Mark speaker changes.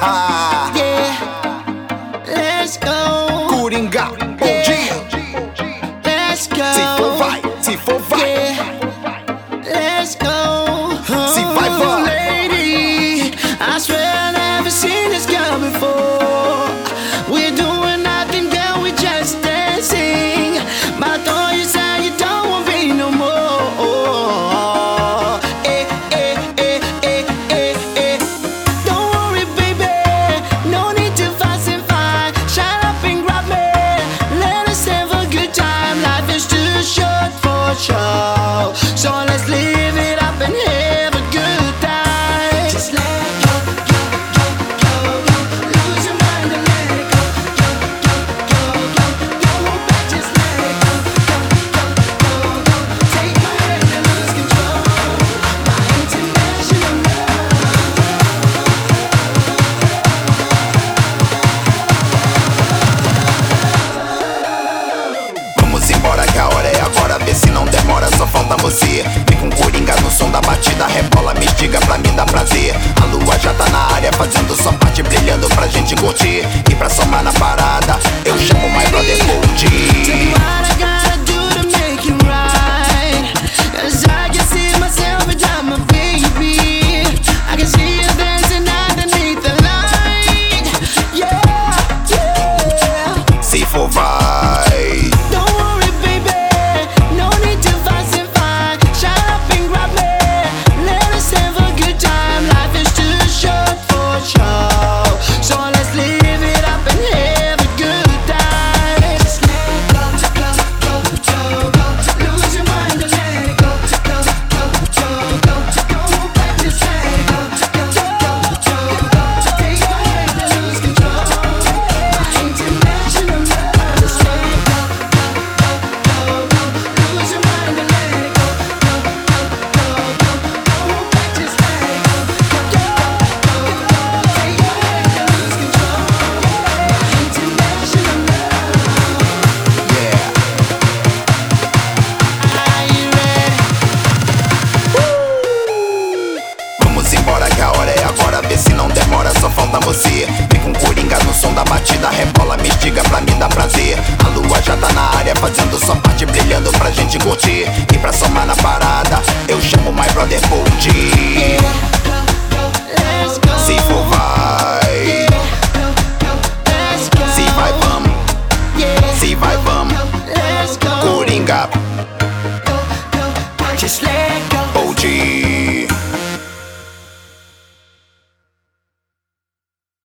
Speaker 1: yeah, let's go. Let's go.
Speaker 2: Vai, vai.
Speaker 1: Yeah, let's go.
Speaker 2: Oh,
Speaker 1: lady, I swear I've never seen this before.
Speaker 2: pra você. Vem com coringa no som da batida, rebola, me estiga pra mim dar prazer. A lua já tá na área, fazendo sua parte, brilhando pra gente curtir. E pra somar na parada, eu chamo my brother
Speaker 1: Bold.
Speaker 2: Se for vai. Se vai, vamos. Se vai. Coringa.
Speaker 1: Just let go.
Speaker 2: OG.